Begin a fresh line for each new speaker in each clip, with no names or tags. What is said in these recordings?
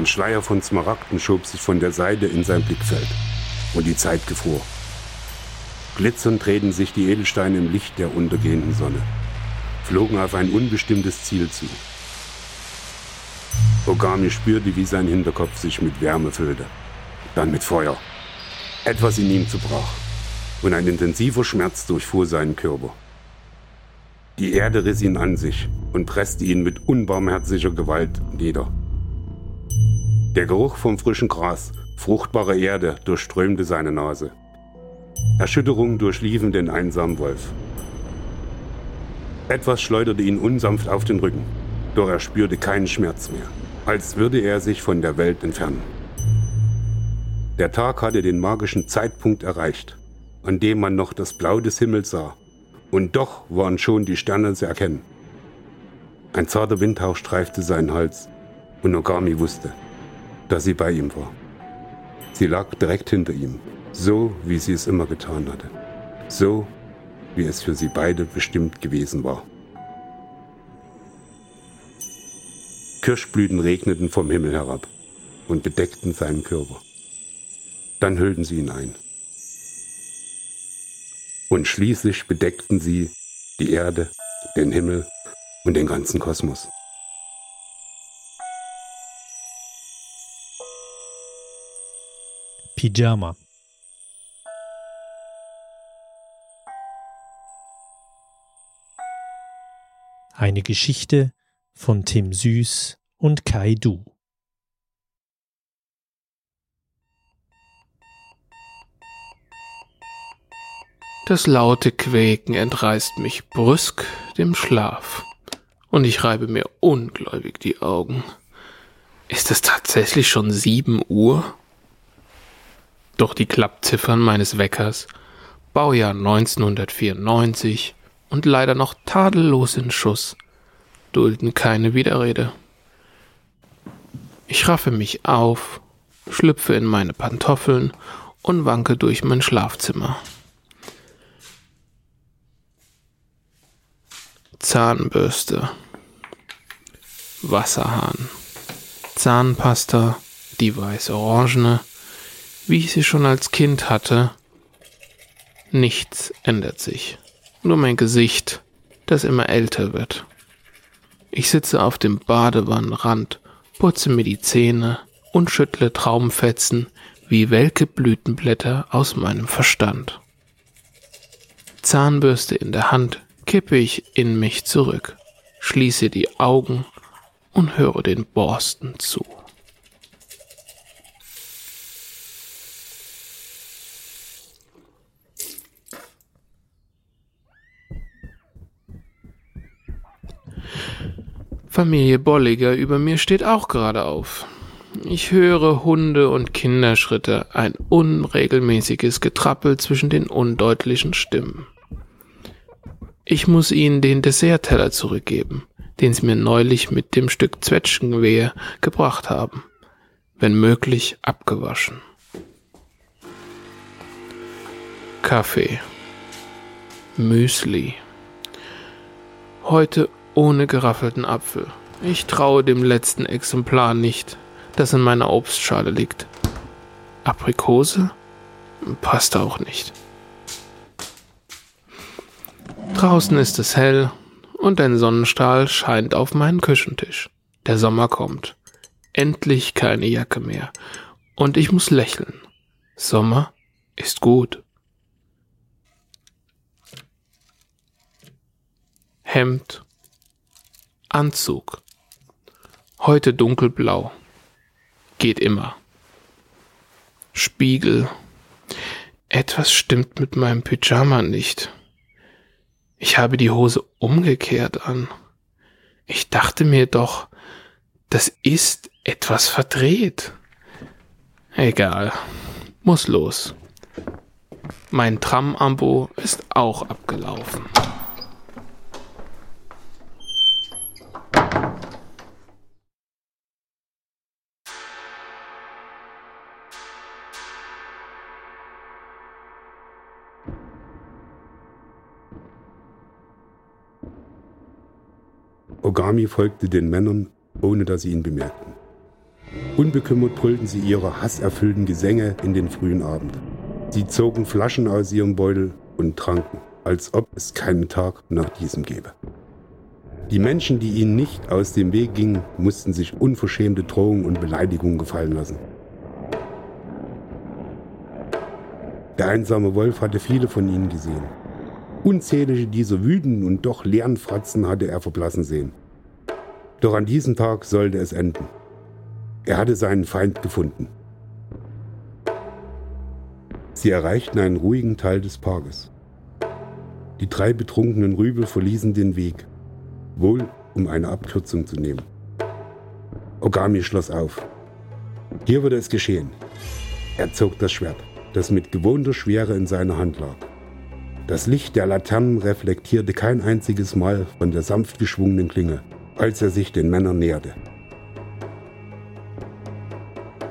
Ein Schleier von Smaragden schob sich von der Seite in sein Blickfeld. Und die Zeit gefror. Glitzernd drehten sich die Edelsteine im Licht der untergehenden Sonne, flogen auf ein unbestimmtes Ziel zu. Ogami spürte, wie sein Hinterkopf sich mit Wärme füllte, dann mit Feuer. Etwas in ihm zerbrach und ein intensiver Schmerz durchfuhr seinen Körper. Die Erde riss ihn an sich und presste ihn mit unbarmherziger Gewalt nieder. Der Geruch vom frischen Gras, fruchtbarer Erde durchströmte seine Nase. Erschütterungen durchliefen den einsamen Wolf. Etwas schleuderte ihn unsanft auf den Rücken, doch er spürte keinen Schmerz mehr, als würde er sich von der Welt entfernen. Der Tag hatte den magischen Zeitpunkt erreicht, an dem man noch das Blau des Himmels sah, und doch waren schon die Sterne zu erkennen. Ein zarter Windhauch streifte seinen Hals, und Ogami wusste, dass sie bei ihm war. Sie lag direkt hinter ihm, so wie sie es immer getan hatte. So wie es für sie beide bestimmt gewesen war. Kirschblüten regneten vom Himmel herab und bedeckten seinen Körper. Dann hüllten sie ihn ein. Und schließlich bedeckten sie die Erde, den Himmel und den ganzen Kosmos.
Pyjama. Eine Geschichte von Tim Süß und Kai Du.
Das laute Quäken entreißt mich brüsk dem Schlaf, und ich reibe mir ungläubig die Augen. Ist es tatsächlich schon sieben Uhr? Doch die Klappziffern meines Weckers, Baujahr 1994 und leider noch tadellos in Schuss, dulden keine Widerrede. Ich raffe mich auf, schlüpfe in meine Pantoffeln und wanke durch mein Schlafzimmer. Zahnbürste, Wasserhahn, Zahnpasta, die weiß-orangene, wie ich sie schon als Kind hatte. Nichts ändert sich. Nur mein Gesicht, das immer älter wird. Ich sitze auf dem Badewannenrand, putze mir die Zähne und schüttle Traumfetzen wie welke Blütenblätter aus meinem Verstand. Zahnbürste in der Hand kippe ich in mich zurück, schließe die Augen und höre den Borsten zu. Familie Bolliger über mir steht auch gerade auf. Ich höre Hunde und Kinderschritte, ein unregelmäßiges Getrappel zwischen den undeutlichen Stimmen. Ich muss ihnen den Dessertteller zurückgeben, den sie mir neulich mit dem Stück Zwetschgenwehe gebracht haben, wenn möglich abgewaschen. Kaffee. Müsli. Heute ohne geraffelten Apfel. Ich traue dem letzten Exemplar nicht, das in meiner Obstschale liegt. Aprikose? Passt auch nicht. Draußen ist es hell und ein Sonnenstrahl scheint auf meinen Küchentisch. Der Sommer kommt. Endlich keine Jacke mehr. Und ich muss lächeln. Sommer ist gut. Hemd Anzug. Heute dunkelblau. Geht immer. Spiegel. Etwas stimmt mit meinem Pyjama nicht. Ich habe die Hose umgekehrt an. Ich dachte mir doch, das ist etwas verdreht. Egal. Muss los. Mein Tram-Ambo ist auch abgelaufen.
Ogami folgte den Männern, ohne dass sie ihn bemerkten. Unbekümmert brüllten sie ihre hasserfüllten Gesänge in den frühen Abend. Sie zogen Flaschen aus ihrem Beutel und tranken, als ob es keinen Tag nach diesem gäbe. Die Menschen, die ihnen nicht aus dem Weg gingen, mussten sich unverschämte Drohungen und Beleidigungen gefallen lassen. Der einsame Wolf hatte viele von ihnen gesehen. Unzählige dieser wütenden und doch leeren Fratzen hatte er verblassen sehen. Doch an diesem Tag sollte es enden. Er hatte seinen Feind gefunden. Sie erreichten einen ruhigen Teil des Parkes. Die drei betrunkenen Rübel verließen den Weg, wohl um eine Abkürzung zu nehmen. Ogami schloss auf. Hier würde es geschehen. Er zog das Schwert, das mit gewohnter Schwere in seiner Hand lag. Das Licht der Laternen reflektierte kein einziges Mal von der sanft geschwungenen Klinge, als er sich den Männern näherte.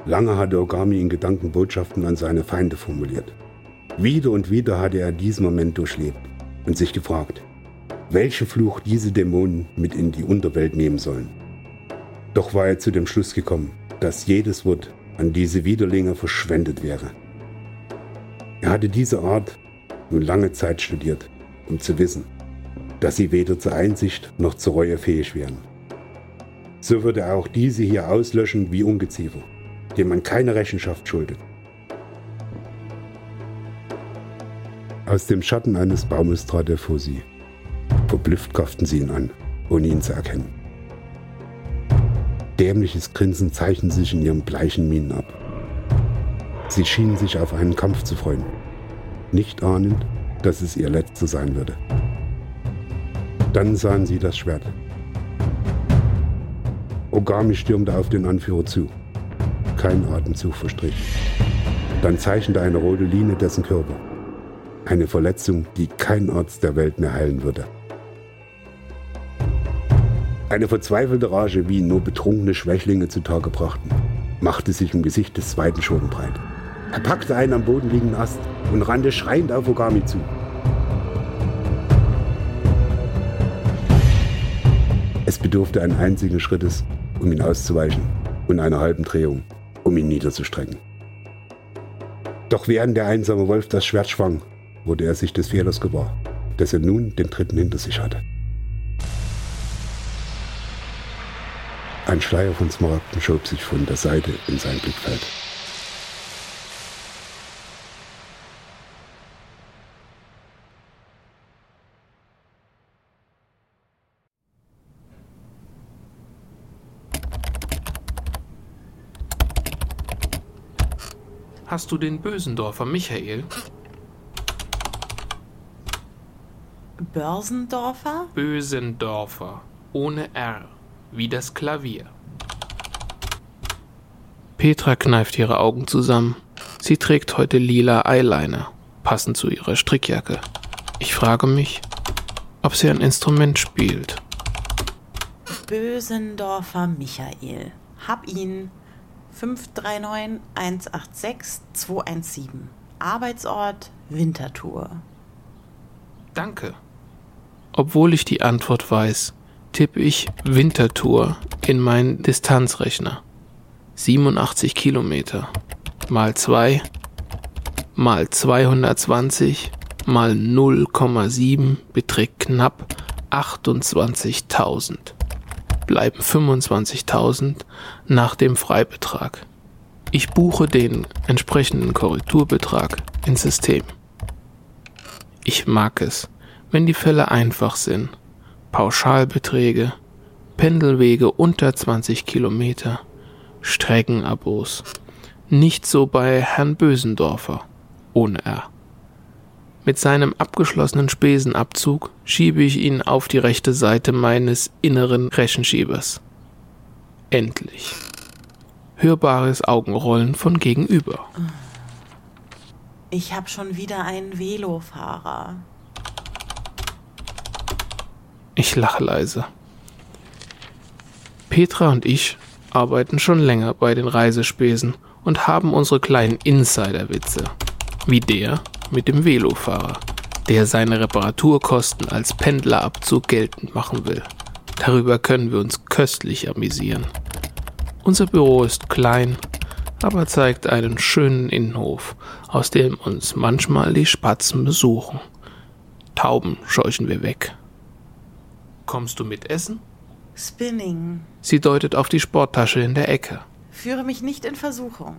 Lange hatte Ogami in Gedanken Botschaften an seine Feinde formuliert. Wieder und wieder hatte er diesen Moment durchlebt und sich gefragt, welchen Fluch diese Dämonen mit in die Unterwelt nehmen sollen. Doch war er zu dem Schluss gekommen, dass jedes Wort an diese Widerlinge verschwendet wäre. Er hatte diese Art nun lange Zeit studiert, um zu wissen, dass sie weder zur Einsicht noch zur Reue fähig wären. So würde er auch diese hier auslöschen wie Ungeziefer, dem man keine Rechenschaft schuldet. Aus dem Schatten eines Baumes trat er vor sie. Verblüfft kauften sie ihn an, ohne ihn zu erkennen. Dämliches Grinsen zeichnete sich in ihren bleichen Mienen ab. Sie schienen sich auf einen Kampf zu freuen, nicht ahnend, dass es ihr letzter sein würde. Dann sahen sie das Schwert. Ogami stürmte auf den Anführer zu. Kein Atemzug verstrich. Dann zeichnete eine rote Linie dessen Körper. Eine Verletzung, die kein Arzt der Welt mehr heilen würde. Eine verzweifelte Rage, wie nur betrunkene Schwächlinge zutage brachten, machte sich im Gesicht des zweiten Schurken breit. Er packte einen am Boden liegenden Ast und rannte schreiend auf Ogami zu. Es bedurfte einen einzigen Schrittes, um ihn auszuweichen und einer halben Drehung, um ihn niederzustrecken. Doch während der einsame Wolf das Schwert schwang, wurde er sich des Fehlers gewahr, dass er nun den dritten hinter sich hatte. Ein Schleier von Smaragden schob sich von der Seite in sein Blickfeld.
Hast du den Bösendorfer Michael?
Börsendorfer?
Bösendorfer. Ohne R. Wie das Klavier. Petra kneift ihre Augen zusammen. Sie trägt heute lila Eyeliner, passend zu ihrer Strickjacke. Ich frage mich, ob sie ein Instrument spielt.
Bösendorfer Michael. Hab ihn. 539 186 217. Arbeitsort Winterthur.
Danke. Obwohl ich die Antwort weiß, tippe ich Winterthur in meinen Distanzrechner. 87 Kilometer mal 2 mal 220 mal 0,7 beträgt knapp 28.000 bleiben 25.000 nach dem Freibetrag. Ich buche den entsprechenden Korrekturbetrag ins System. Ich mag es, wenn die Fälle einfach sind. Pauschalbeträge, Pendelwege unter 20 Kilometer, Streckenabos. Nicht so bei Herrn Bösendorfer, ohne R. Mit seinem abgeschlossenen Spesenabzug schiebe ich ihn auf die rechte Seite meines inneren Rechenschiebers. Endlich. Hörbares Augenrollen von gegenüber.
Ich habe schon wieder einen Velofahrer.
Ich lache leise. Petra und ich arbeiten schon länger bei den Reisespesen und haben unsere kleinen Insider-Witze. Wie der, mit dem Velofahrer, der seine Reparaturkosten als Pendlerabzug geltend machen will. Darüber können wir uns köstlich amüsieren. Unser Büro ist klein, aber zeigt einen schönen Innenhof, aus dem uns manchmal die Spatzen besuchen. Tauben scheuchen wir weg. Kommst du mit Essen?
Spinning.
Sie deutet auf die Sporttasche in der Ecke.
Führe mich nicht in Versuchung.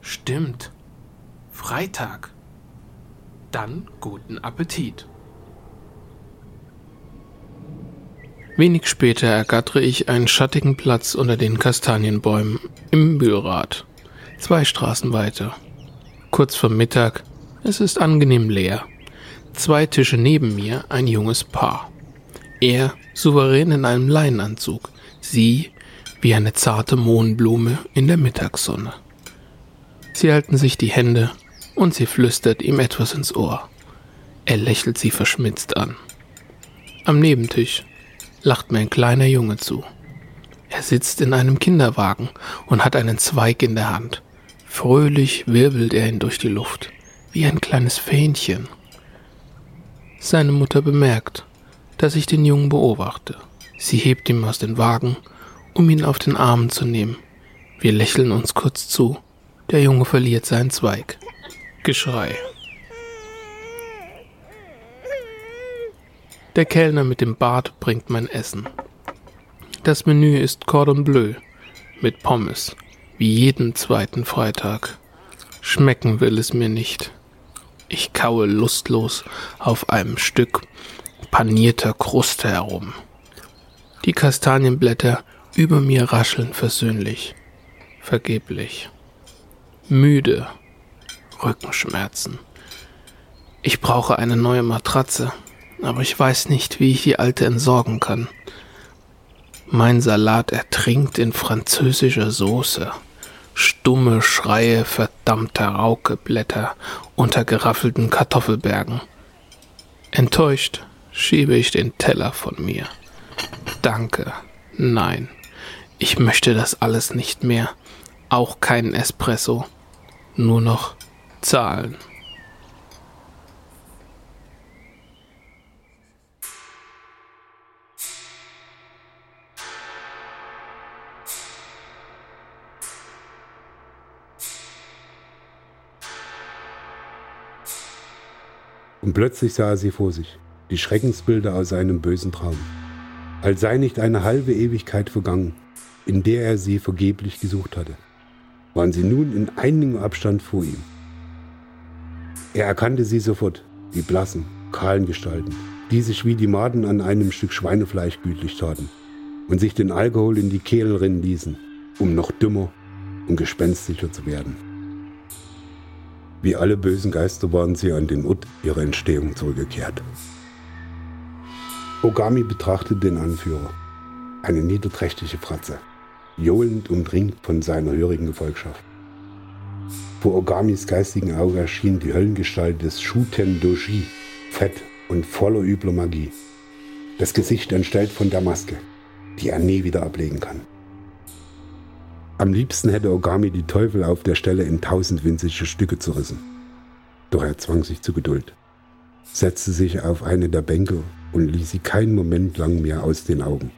Stimmt. Freitag. Dann guten Appetit. Wenig später ergattere ich einen schattigen Platz unter den Kastanienbäumen im Mühlrad. Zwei Straßen weiter. Kurz vor Mittag. Es ist angenehm leer. Zwei Tische neben mir ein junges Paar. Er souverän in einem Leinenanzug. Sie wie eine zarte Mohnblume in der Mittagssonne. Sie halten sich die Hände und sie flüstert ihm etwas ins Ohr. Er lächelt sie verschmitzt an. Am Nebentisch lacht mir ein kleiner Junge zu. Er sitzt in einem Kinderwagen und hat einen Zweig in der Hand. Fröhlich wirbelt er ihn durch die Luft, wie ein kleines Fähnchen. Seine Mutter bemerkt, dass ich den Jungen beobachte. Sie hebt ihm aus dem Wagen, um ihn auf den Arm zu nehmen. Wir lächeln uns kurz zu. Der Junge verliert seinen Zweig. Geschrei. Der Kellner mit dem Bart bringt mein Essen. Das Menü ist Cordon Bleu mit Pommes, wie jeden zweiten Freitag. Schmecken will es mir nicht. Ich kaue lustlos auf einem Stück panierter Kruste herum. Die Kastanienblätter über mir rascheln versöhnlich, vergeblich. Müde, Rückenschmerzen. Ich brauche eine neue Matratze aber ich weiß nicht, wie ich die alte entsorgen kann. Mein Salat ertrinkt in französischer Soße. Stumme Schreie verdammter Raukeblätter unter geraffelten Kartoffelbergen. Enttäuscht schiebe ich den Teller von mir. Danke, nein, ich möchte das alles nicht mehr. Auch keinen Espresso. Nur noch Zahlen.
Und plötzlich sah er sie vor sich, die Schreckensbilder aus einem bösen Traum. Als sei nicht eine halbe Ewigkeit vergangen, in der er sie vergeblich gesucht hatte, waren sie nun in einigem Abstand vor ihm. Er erkannte sie sofort, die blassen, kahlen Gestalten, die sich wie die Maden an einem Stück Schweinefleisch gütlich taten und sich den Alkohol in die Kehl rinnen ließen, um noch dümmer und gespenstischer zu werden. Wie alle bösen Geister waren sie an den Ort ihrer Entstehung zurückgekehrt. Ogami betrachtete den Anführer, eine niederträchtige Fratze, johlend umringt von seiner hörigen Gefolgschaft. Vor Ogamis geistigen Auge erschien die Höllengestalt des Shuten Doji, fett und voller übler Magie. Das Gesicht entstellt von der Maske, die er nie wieder ablegen kann. Am liebsten hätte Ogami die Teufel auf der Stelle in tausend winzige Stücke zerrissen. Doch er zwang sich zu Geduld, setzte sich auf eine der Bänke und ließ sie keinen Moment lang mehr aus den Augen.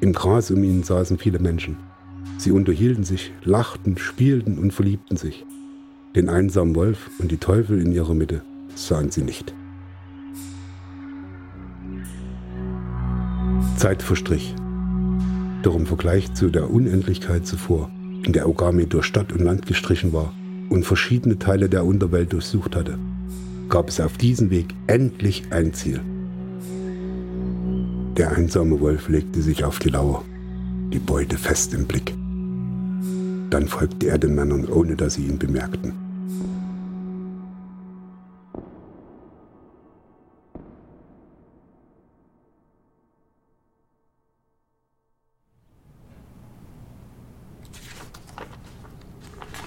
Im Gras um ihn saßen viele Menschen. Sie unterhielten sich, lachten, spielten und verliebten sich. Den einsamen Wolf und die Teufel in ihrer Mitte sahen sie nicht. Zeit verstrich. Doch im Vergleich zu der Unendlichkeit zuvor, in der Ogami durch Stadt und Land gestrichen war und verschiedene Teile der Unterwelt durchsucht hatte, gab es auf diesem Weg endlich ein Ziel. Der einsame Wolf legte sich auf die Lauer, die Beute fest im Blick. Dann folgte er den Männern, ohne dass sie ihn bemerkten.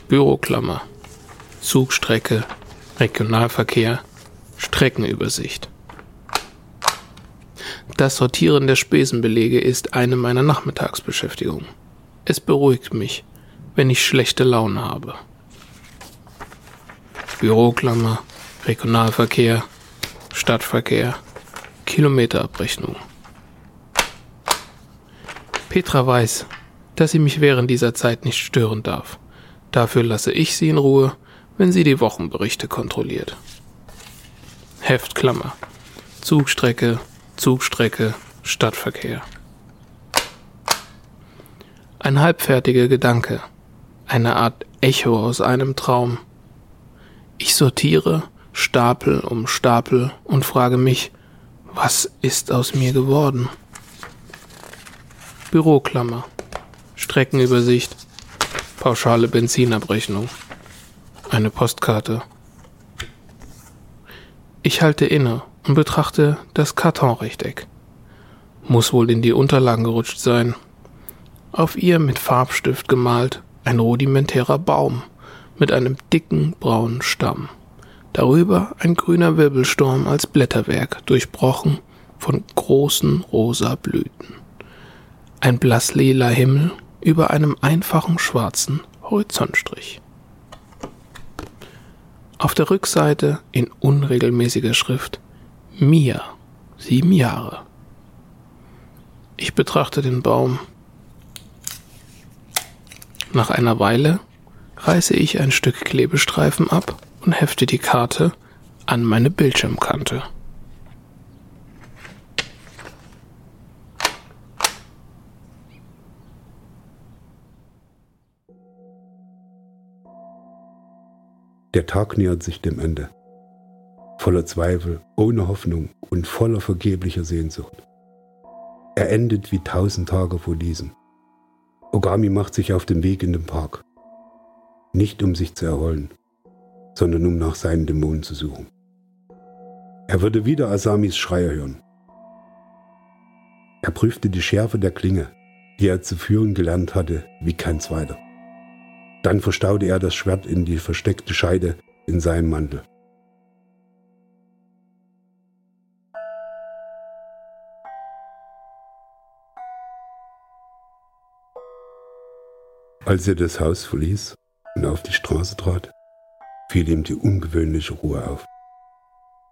Büroklammer, Zugstrecke, Regionalverkehr, Streckenübersicht. Das Sortieren der Spesenbelege ist eine meiner Nachmittagsbeschäftigungen. Es beruhigt mich, wenn ich schlechte Laune habe. Büroklammer, Regionalverkehr, Stadtverkehr, Kilometerabrechnung. Petra weiß, dass sie mich während dieser Zeit nicht stören darf. Dafür lasse ich sie in Ruhe, wenn sie die Wochenberichte kontrolliert. Heftklammer. Zugstrecke, Zugstrecke, Stadtverkehr. Ein halbfertiger Gedanke, eine Art Echo aus einem Traum. Ich sortiere Stapel um Stapel und frage mich, was ist aus mir geworden? Büroklammer, Streckenübersicht, pauschale Benzinabrechnung, eine Postkarte. Ich halte inne und betrachte das Kartonrechteck. Muss wohl in die Unterlagen gerutscht sein. Auf ihr mit Farbstift gemalt ein rudimentärer Baum mit einem dicken braunen Stamm. Darüber ein grüner Wirbelsturm als Blätterwerk, durchbrochen von großen rosa Blüten. Ein blasslila Himmel über einem einfachen schwarzen Horizontstrich. Auf der Rückseite in unregelmäßiger Schrift Mia, sieben Jahre. Ich betrachte den Baum. Nach einer Weile reiße ich ein Stück Klebestreifen ab und hefte die Karte an meine Bildschirmkante.
Der Tag nähert sich dem Ende. Voller Zweifel, ohne Hoffnung und voller vergeblicher Sehnsucht. Er endet wie tausend Tage vor diesem. Ogami macht sich auf den Weg in den Park. Nicht um sich zu erholen, sondern um nach seinen Dämonen zu suchen. Er würde wieder Asamis Schreier hören. Er prüfte die Schärfe der Klinge, die er zu führen gelernt hatte, wie kein zweiter. Dann verstaute er das Schwert in die versteckte Scheide in seinem Mantel. Als er das Haus verließ und auf die Straße trat, fiel ihm die ungewöhnliche Ruhe auf.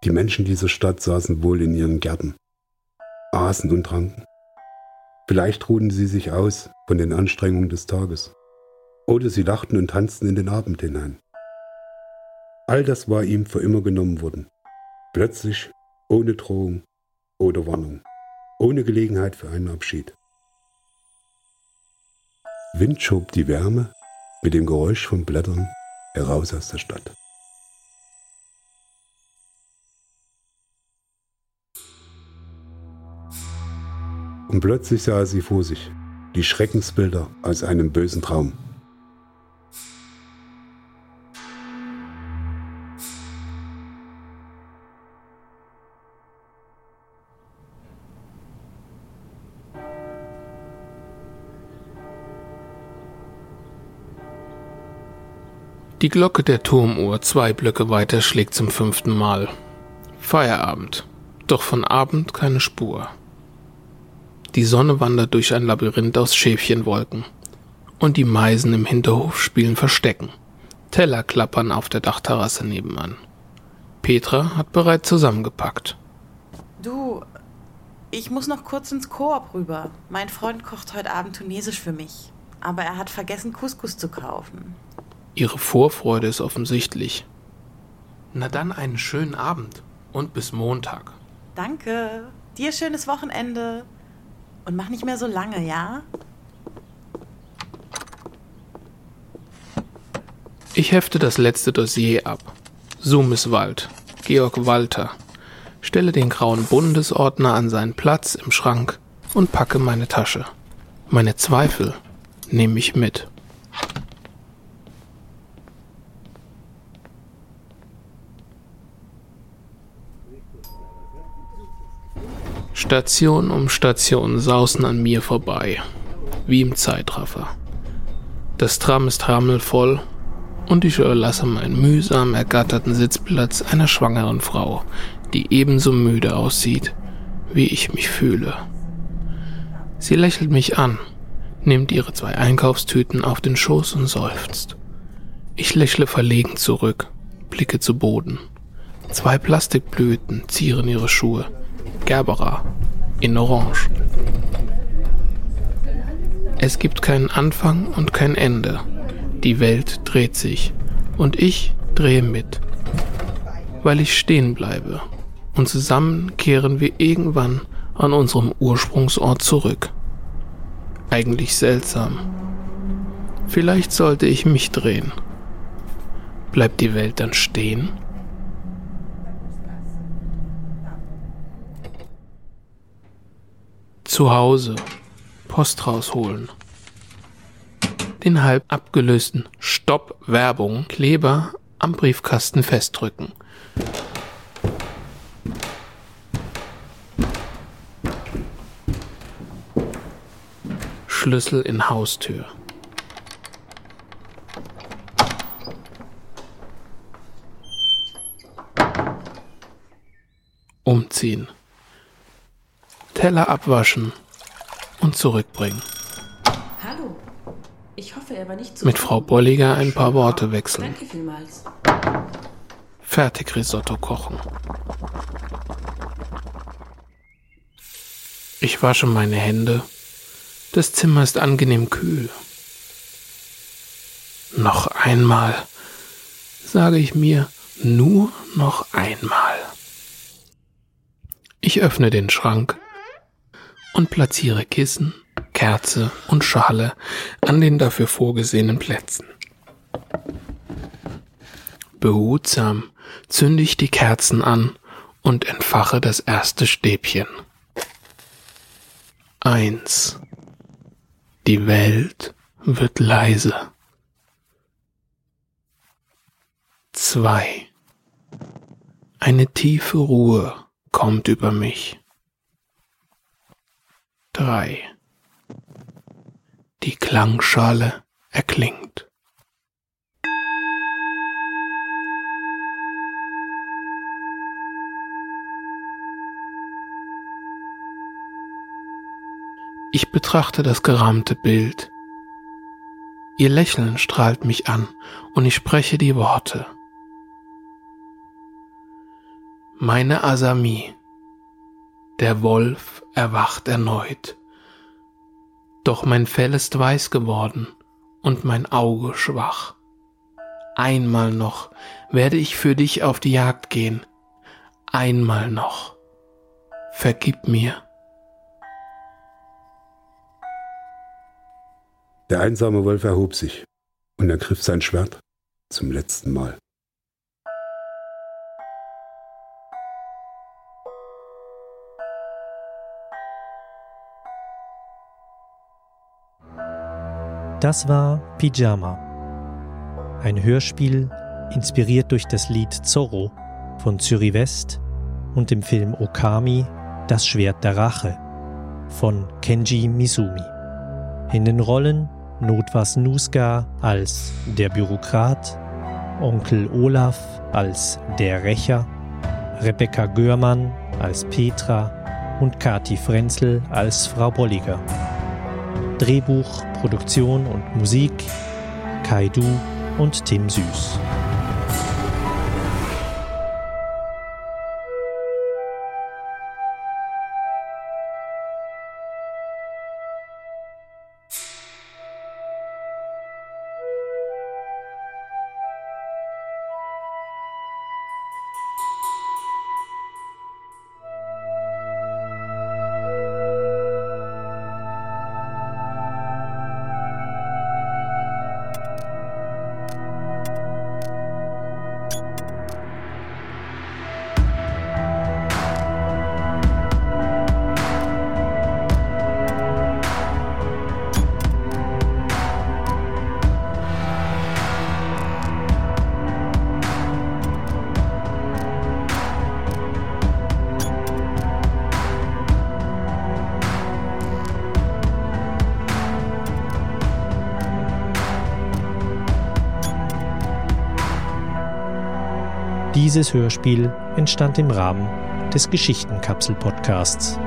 Die Menschen dieser Stadt saßen wohl in ihren Gärten, aßen und tranken. Vielleicht ruhten sie sich aus von den Anstrengungen des Tages. Oder sie lachten und tanzten in den Abend hinein. All das war ihm für immer genommen worden. Plötzlich, ohne Drohung oder Warnung, ohne Gelegenheit für einen Abschied. Wind schob die Wärme mit dem Geräusch von Blättern heraus aus der Stadt. Und plötzlich sah sie vor sich, die Schreckensbilder aus einem bösen Traum.
Die Glocke der Turmuhr zwei Blöcke weiter schlägt zum fünften Mal. Feierabend. Doch von Abend keine Spur. Die Sonne wandert durch ein Labyrinth aus Schäfchenwolken. Und die Meisen im Hinterhof spielen Verstecken. Teller klappern auf der Dachterrasse nebenan. Petra hat bereits zusammengepackt.
Du, ich muss noch kurz ins Koop rüber. Mein Freund kocht heute Abend Tunesisch für mich. Aber er hat vergessen, Couscous zu kaufen.
Ihre Vorfreude ist offensichtlich. Na dann einen schönen Abend und bis Montag.
Danke. Dir schönes Wochenende. Und mach nicht mehr so lange, ja?
Ich hefte das letzte Dossier ab. Sumiswald, Georg Walter. Stelle den grauen Bundesordner an seinen Platz im Schrank und packe meine Tasche. Meine Zweifel nehme ich mit. Station um Station sausen an mir vorbei, wie im Zeitraffer. Das Tram ist rammelvoll und ich überlasse meinen mühsam ergatterten Sitzplatz einer schwangeren Frau, die ebenso müde aussieht, wie ich mich fühle. Sie lächelt mich an, nimmt ihre zwei Einkaufstüten auf den Schoß und seufzt. Ich lächle verlegen zurück, blicke zu Boden. Zwei Plastikblüten zieren ihre Schuhe. Gerbera in Orange. Es gibt keinen Anfang und kein Ende. Die Welt dreht sich und ich drehe mit, weil ich stehen bleibe und zusammen kehren wir irgendwann an unserem Ursprungsort zurück. Eigentlich seltsam. Vielleicht sollte ich mich drehen. Bleibt die Welt dann stehen? Zu Hause. Post rausholen. Den halb abgelösten Stopp Werbung Kleber am Briefkasten festdrücken. Schlüssel in Haustür. Umziehen. Teller abwaschen und zurückbringen.
Hallo. Ich hoffe, er war nicht zu
Mit Frau Bolliger ein paar Worte wechseln.
Danke vielmals.
Fertig Risotto kochen. Ich wasche meine Hände. Das Zimmer ist angenehm kühl. Noch einmal, sage ich mir, nur noch einmal. Ich öffne den Schrank und platziere Kissen, Kerze und Schale an den dafür vorgesehenen Plätzen. Behutsam zünde ich die Kerzen an und entfache das erste Stäbchen. Eins. Die Welt wird leise. Zwei. Eine tiefe Ruhe kommt über mich. Drei. Die Klangschale erklingt. Ich betrachte das gerahmte Bild. Ihr Lächeln strahlt mich an und ich spreche die Worte. Meine Asami. Der Wolf erwacht erneut. Doch mein Fell ist weiß geworden und mein Auge schwach. Einmal noch werde ich für dich auf die Jagd gehen. Einmal noch. Vergib mir.
Der einsame Wolf erhob sich und ergriff sein Schwert zum letzten Mal.
Das war Pyjama. Ein Hörspiel inspiriert durch das Lied Zorro von Zürich West und dem Film Okami Das Schwert der Rache von Kenji Misumi. In den Rollen Notwas Nuska als der Bürokrat, Onkel Olaf als der Rächer, Rebecca Görmann als Petra und Kati Frenzel als Frau Bolliger. Drehbuch, Produktion und Musik Kaidu und Tim Süß. Dieses Hörspiel entstand im Rahmen des Geschichtenkapsel-Podcasts.